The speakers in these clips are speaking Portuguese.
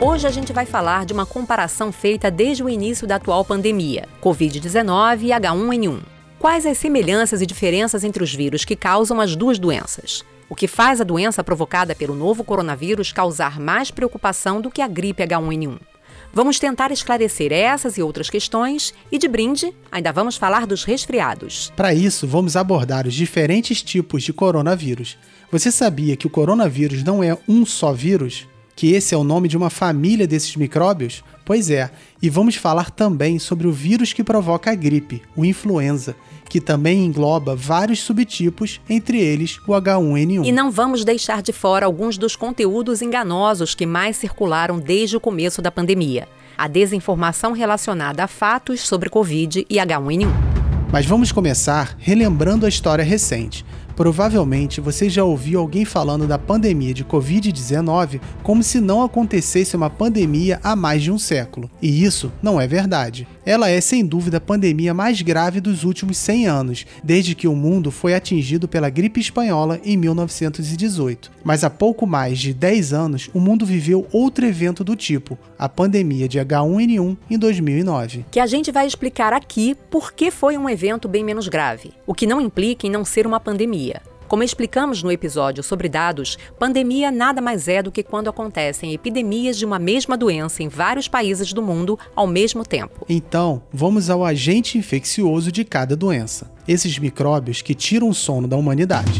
Hoje a gente vai falar de uma comparação feita desde o início da atual pandemia, Covid-19 e H1N1. Quais as semelhanças e diferenças entre os vírus que causam as duas doenças? O que faz a doença provocada pelo novo coronavírus causar mais preocupação do que a gripe H1N1? Vamos tentar esclarecer essas e outras questões e, de brinde, ainda vamos falar dos resfriados. Para isso, vamos abordar os diferentes tipos de coronavírus. Você sabia que o coronavírus não é um só vírus? Que esse é o nome de uma família desses micróbios? Pois é, e vamos falar também sobre o vírus que provoca a gripe, o influenza, que também engloba vários subtipos, entre eles o H1N1. E não vamos deixar de fora alguns dos conteúdos enganosos que mais circularam desde o começo da pandemia. A desinformação relacionada a fatos sobre Covid e H1N1. Mas vamos começar relembrando a história recente. Provavelmente você já ouviu alguém falando da pandemia de Covid-19 como se não acontecesse uma pandemia há mais de um século. E isso não é verdade. Ela é sem dúvida a pandemia mais grave dos últimos 100 anos, desde que o mundo foi atingido pela gripe espanhola em 1918. Mas há pouco mais de 10 anos, o mundo viveu outro evento do tipo, a pandemia de H1N1 em 2009. Que a gente vai explicar aqui por que foi um evento bem menos grave, o que não implica em não ser uma pandemia. Como explicamos no episódio sobre dados, pandemia nada mais é do que quando acontecem epidemias de uma mesma doença em vários países do mundo ao mesmo tempo. Então, vamos ao agente infeccioso de cada doença, esses micróbios que tiram o sono da humanidade.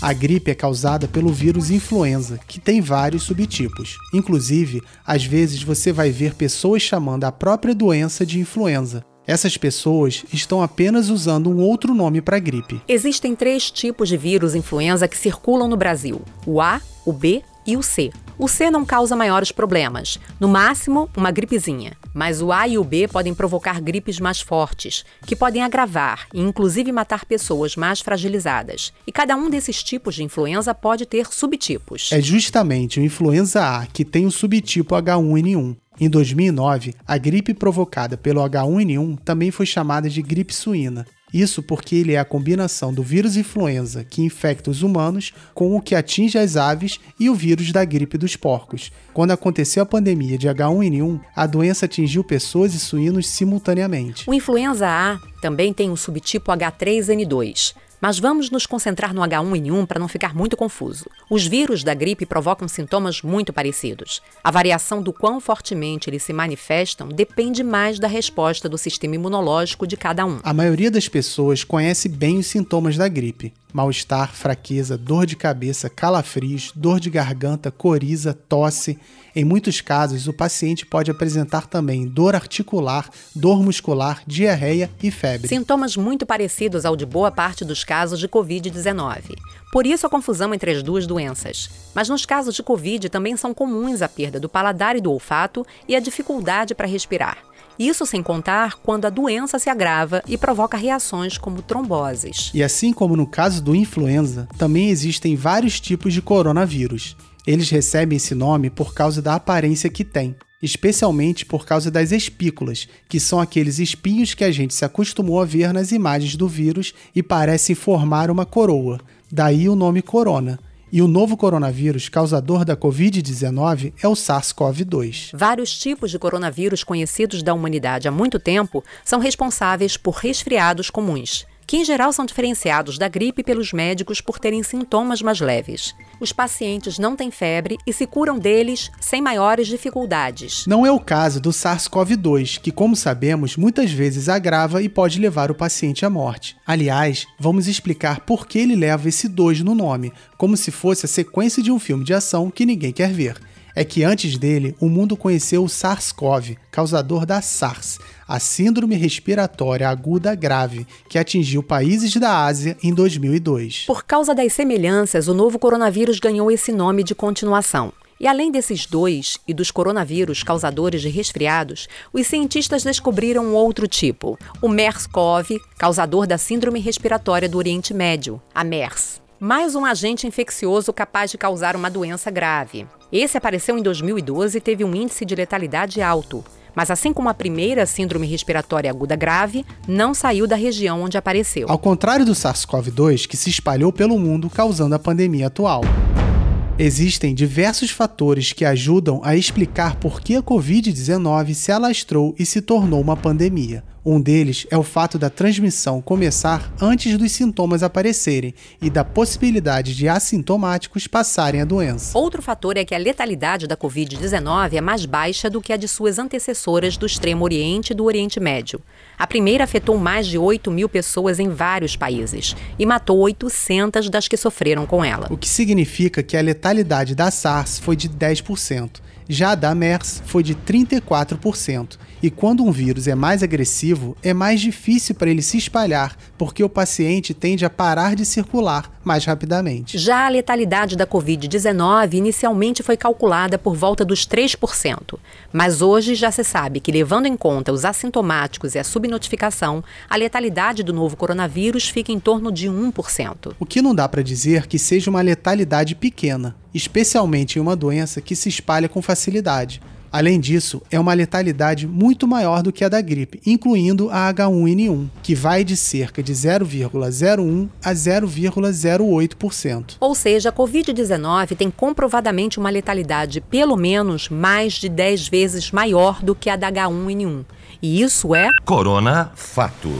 A gripe é causada pelo vírus influenza, que tem vários subtipos. Inclusive, às vezes você vai ver pessoas chamando a própria doença de influenza. Essas pessoas estão apenas usando um outro nome para a gripe. Existem três tipos de vírus influenza que circulam no Brasil: o A, o B e o C. O C não causa maiores problemas, no máximo uma gripezinha. Mas o A e o B podem provocar gripes mais fortes, que podem agravar e inclusive matar pessoas mais fragilizadas. E cada um desses tipos de influenza pode ter subtipos. É justamente o influenza A que tem o subtipo H1N1. Em 2009, a gripe provocada pelo H1N1 também foi chamada de gripe suína. Isso porque ele é a combinação do vírus influenza que infecta os humanos com o que atinge as aves e o vírus da gripe dos porcos. Quando aconteceu a pandemia de H1N1, a doença atingiu pessoas e suínos simultaneamente. O influenza A também tem o subtipo H3N2. Mas vamos nos concentrar no H1N1 para não ficar muito confuso. Os vírus da gripe provocam sintomas muito parecidos. A variação do quão fortemente eles se manifestam depende mais da resposta do sistema imunológico de cada um. A maioria das pessoas conhece bem os sintomas da gripe: mal-estar, fraqueza, dor de cabeça, calafrios, dor de garganta, coriza, tosse. Em muitos casos, o paciente pode apresentar também dor articular, dor muscular, diarreia e febre. Sintomas muito parecidos ao de boa parte dos casos de Covid-19. Por isso a confusão entre as duas doenças. Mas nos casos de Covid também são comuns a perda do paladar e do olfato e a dificuldade para respirar. Isso sem contar quando a doença se agrava e provoca reações como tromboses. E assim como no caso do influenza, também existem vários tipos de coronavírus. Eles recebem esse nome por causa da aparência que têm, especialmente por causa das espículas, que são aqueles espinhos que a gente se acostumou a ver nas imagens do vírus e parecem formar uma coroa. Daí o nome corona. E o novo coronavírus causador da Covid-19 é o SARS-CoV-2. Vários tipos de coronavírus conhecidos da humanidade há muito tempo são responsáveis por resfriados comuns que em geral são diferenciados da gripe pelos médicos por terem sintomas mais leves. Os pacientes não têm febre e se curam deles sem maiores dificuldades. Não é o caso do SARS-CoV-2, que, como sabemos, muitas vezes agrava e pode levar o paciente à morte. Aliás, vamos explicar por que ele leva esse 2 no nome, como se fosse a sequência de um filme de ação que ninguém quer ver é que antes dele o mundo conheceu o SARS-CoV, causador da SARS, a Síndrome Respiratória Aguda Grave, que atingiu países da Ásia em 2002. Por causa das semelhanças, o novo coronavírus ganhou esse nome de continuação. E além desses dois e dos coronavírus causadores de resfriados, os cientistas descobriram um outro tipo, o MERS-CoV, causador da Síndrome Respiratória do Oriente Médio, a MERS. Mais um agente infeccioso capaz de causar uma doença grave. Esse apareceu em 2012 e teve um índice de letalidade alto. Mas assim como a primeira síndrome respiratória aguda grave, não saiu da região onde apareceu. Ao contrário do SARS-CoV-2, que se espalhou pelo mundo causando a pandemia atual. Existem diversos fatores que ajudam a explicar por que a Covid-19 se alastrou e se tornou uma pandemia. Um deles é o fato da transmissão começar antes dos sintomas aparecerem e da possibilidade de assintomáticos passarem a doença. Outro fator é que a letalidade da Covid-19 é mais baixa do que a de suas antecessoras do Extremo Oriente e do Oriente Médio. A primeira afetou mais de 8 mil pessoas em vários países e matou 800 das que sofreram com ela. O que significa que a letalidade da SARS foi de 10%. Já a da MERS foi de 34%. E quando um vírus é mais agressivo, é mais difícil para ele se espalhar, porque o paciente tende a parar de circular mais rapidamente. Já a letalidade da Covid-19 inicialmente foi calculada por volta dos 3%, mas hoje já se sabe que, levando em conta os assintomáticos e a subnotificação, a letalidade do novo coronavírus fica em torno de 1%. O que não dá para dizer que seja uma letalidade pequena, especialmente em uma doença que se espalha com facilidade. Além disso, é uma letalidade muito maior do que a da gripe, incluindo a H1N1, que vai de cerca de 0,01 a 0,08%. Ou seja, a Covid-19 tem comprovadamente uma letalidade pelo menos mais de 10 vezes maior do que a da H1N1. E isso é. Corona Fato.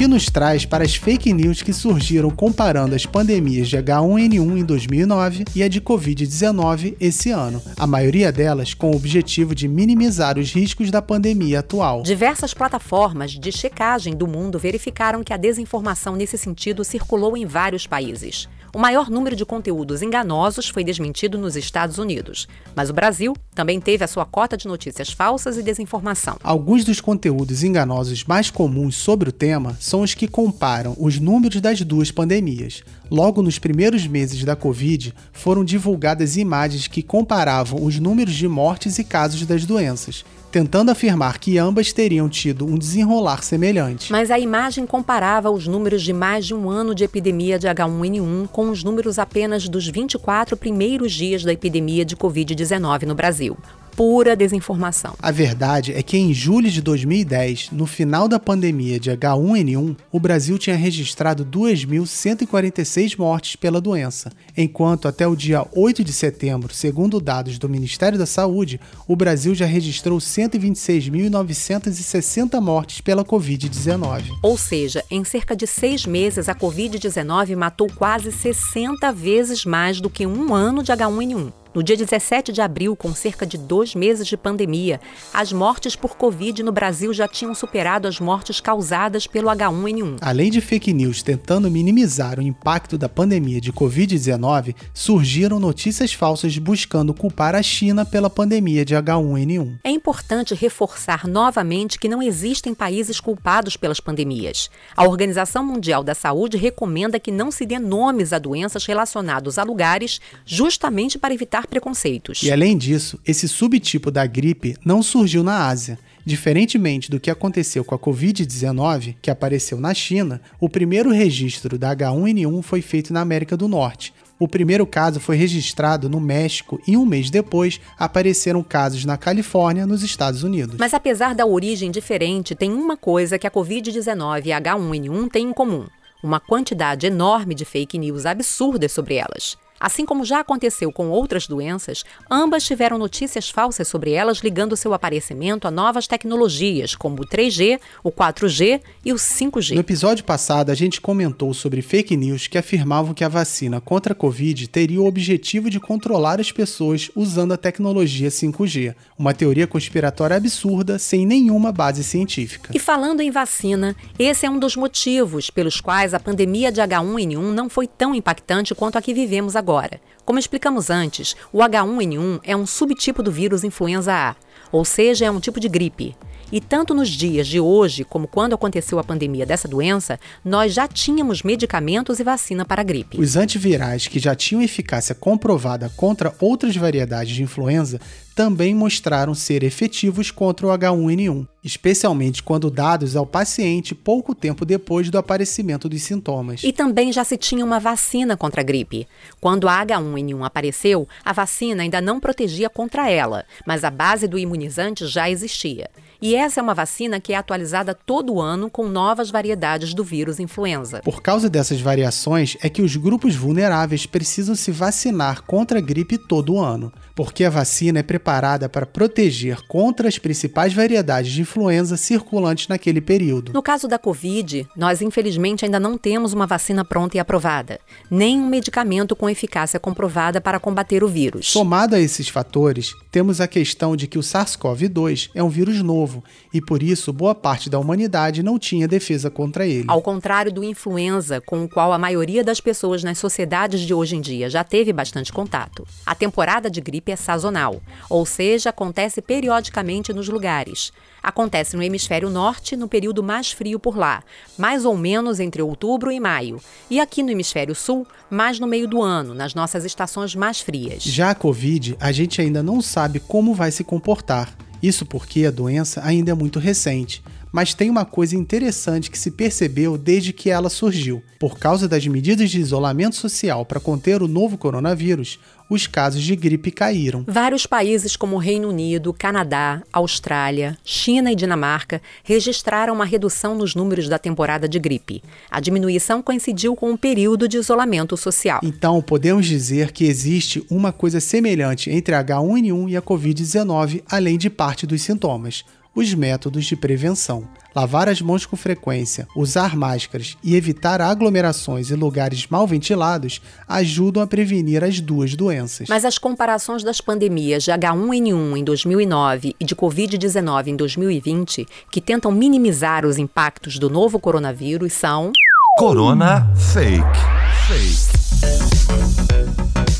Que nos traz para as fake news que surgiram comparando as pandemias de H1N1 em 2009 e a de Covid-19 esse ano, a maioria delas com o objetivo de minimizar os riscos da pandemia atual. Diversas plataformas de checagem do mundo verificaram que a desinformação nesse sentido circulou em vários países. O maior número de conteúdos enganosos foi desmentido nos Estados Unidos, mas o Brasil também teve a sua cota de notícias falsas e desinformação. Alguns dos conteúdos enganosos mais comuns sobre o tema são os que comparam os números das duas pandemias. Logo nos primeiros meses da Covid, foram divulgadas imagens que comparavam os números de mortes e casos das doenças, tentando afirmar que ambas teriam tido um desenrolar semelhante. Mas a imagem comparava os números de mais de um ano de epidemia de H1N1 com os números apenas dos 24 primeiros dias da epidemia de Covid-19 no Brasil pura desinformação. A verdade é que em julho de 2010, no final da pandemia de H1N1, o Brasil tinha registrado 2.146 mortes pela doença, enquanto até o dia 8 de setembro, segundo dados do Ministério da Saúde, o Brasil já registrou 126.960 mortes pela Covid-19. Ou seja, em cerca de seis meses, a Covid-19 matou quase 60 vezes mais do que um ano de H1N1. No dia 17 de abril, com cerca de dois meses de pandemia, as mortes por Covid no Brasil já tinham superado as mortes causadas pelo H1N1. Além de fake news tentando minimizar o impacto da pandemia de Covid-19, surgiram notícias falsas buscando culpar a China pela pandemia de H1N1. É importante reforçar novamente que não existem países culpados pelas pandemias. A Organização Mundial da Saúde recomenda que não se dê nomes a doenças relacionadas a lugares, justamente para evitar evitar preconceitos. E além disso, esse subtipo da gripe não surgiu na Ásia. Diferentemente do que aconteceu com a Covid-19, que apareceu na China, o primeiro registro da H1N1 foi feito na América do Norte. O primeiro caso foi registrado no México e um mês depois apareceram casos na Califórnia, nos Estados Unidos. Mas apesar da origem diferente, tem uma coisa que a Covid-19 e a H1N1 têm em comum: uma quantidade enorme de fake news absurdas sobre elas. Assim como já aconteceu com outras doenças, ambas tiveram notícias falsas sobre elas ligando seu aparecimento a novas tecnologias, como o 3G, o 4G e o 5G. No episódio passado, a gente comentou sobre fake news que afirmavam que a vacina contra a Covid teria o objetivo de controlar as pessoas usando a tecnologia 5G, uma teoria conspiratória absurda sem nenhuma base científica. E falando em vacina, esse é um dos motivos pelos quais a pandemia de H1N1 não foi tão impactante quanto a que vivemos agora agora. Como explicamos antes, o H1N1 é um subtipo do vírus influenza A. ou seja, é um tipo de gripe. E tanto nos dias de hoje, como quando aconteceu a pandemia dessa doença, nós já tínhamos medicamentos e vacina para a gripe. Os antivirais que já tinham eficácia comprovada contra outras variedades de influenza também mostraram ser efetivos contra o H1N1, especialmente quando dados ao paciente pouco tempo depois do aparecimento dos sintomas. E também já se tinha uma vacina contra a gripe. Quando a H1N1 apareceu, a vacina ainda não protegia contra ela, mas a base do imunizante já existia. E essa é uma vacina que é atualizada todo ano com novas variedades do vírus influenza. Por causa dessas variações, é que os grupos vulneráveis precisam se vacinar contra a gripe todo ano, porque a vacina é preparada para proteger contra as principais variedades de influenza circulantes naquele período. No caso da Covid, nós infelizmente ainda não temos uma vacina pronta e aprovada, nem um medicamento com eficácia comprovada para combater o vírus. Somado a esses fatores, temos a questão de que o SARS-CoV-2 é um vírus novo e por isso boa parte da humanidade não tinha defesa contra ele. Ao contrário do influenza, com o qual a maioria das pessoas nas sociedades de hoje em dia já teve bastante contato. A temporada de gripe é sazonal, ou seja, acontece periodicamente nos lugares. Acontece no hemisfério norte no período mais frio por lá, mais ou menos entre outubro e maio, e aqui no hemisfério sul, mais no meio do ano, nas nossas estações mais frias. Já a Covid, a gente ainda não sabe como vai se comportar. Isso porque a doença ainda é muito recente. Mas tem uma coisa interessante que se percebeu desde que ela surgiu. Por causa das medidas de isolamento social para conter o novo coronavírus, os casos de gripe caíram. Vários países como Reino Unido, Canadá, Austrália, China e Dinamarca registraram uma redução nos números da temporada de gripe. A diminuição coincidiu com um período de isolamento social. Então, podemos dizer que existe uma coisa semelhante entre a H1N1 e a Covid-19, além de parte dos sintomas os métodos de prevenção. Lavar as mãos com frequência, usar máscaras e evitar aglomerações em lugares mal ventilados ajudam a prevenir as duas doenças. Mas as comparações das pandemias de H1N1 em 2009 e de Covid-19 em 2020, que tentam minimizar os impactos do novo coronavírus, são. Corona Fake. Fake.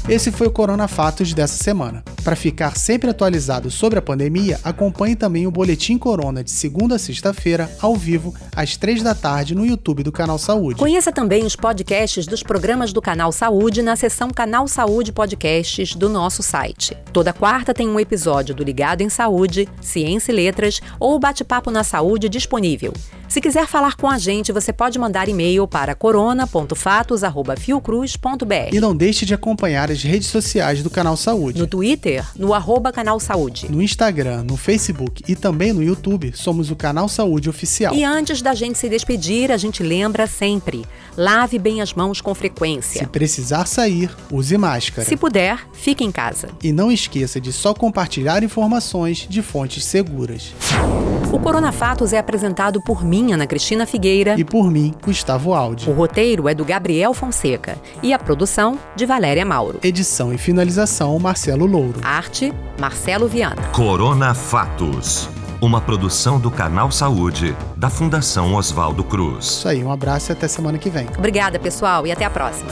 Esse foi o Corona Fatos dessa semana. Para ficar sempre atualizado sobre a pandemia, acompanhe também o Boletim Corona de segunda a sexta-feira, ao vivo, às três da tarde, no YouTube do Canal Saúde. Conheça também os podcasts dos programas do Canal Saúde na seção Canal Saúde Podcasts do nosso site. Toda quarta tem um episódio do Ligado em Saúde, Ciência e Letras ou Bate-Papo na Saúde disponível. Se quiser falar com a gente, você pode mandar e-mail para corona.fatos.fiocruz.br. E não deixe de acompanhar as redes sociais do Canal Saúde. No Twitter, no arroba Canal Saúde. No Instagram, no Facebook e também no YouTube, somos o Canal Saúde Oficial. E antes da gente se despedir, a gente lembra sempre: lave bem as mãos com frequência. Se precisar sair, use máscara. Se puder, fique em casa. E não esqueça de só compartilhar informações de fontes seguras. O Corona Fatos é apresentado por mim, Ana Cristina Figueira. E por mim, Gustavo Aldi. O roteiro é do Gabriel Fonseca. E a produção, de Valéria Mauro. Edição e finalização, Marcelo Louro. Arte, Marcelo Viana. Corona Fatos. Uma produção do Canal Saúde, da Fundação Oswaldo Cruz. Isso aí, um abraço e até semana que vem. Obrigada, pessoal, e até a próxima.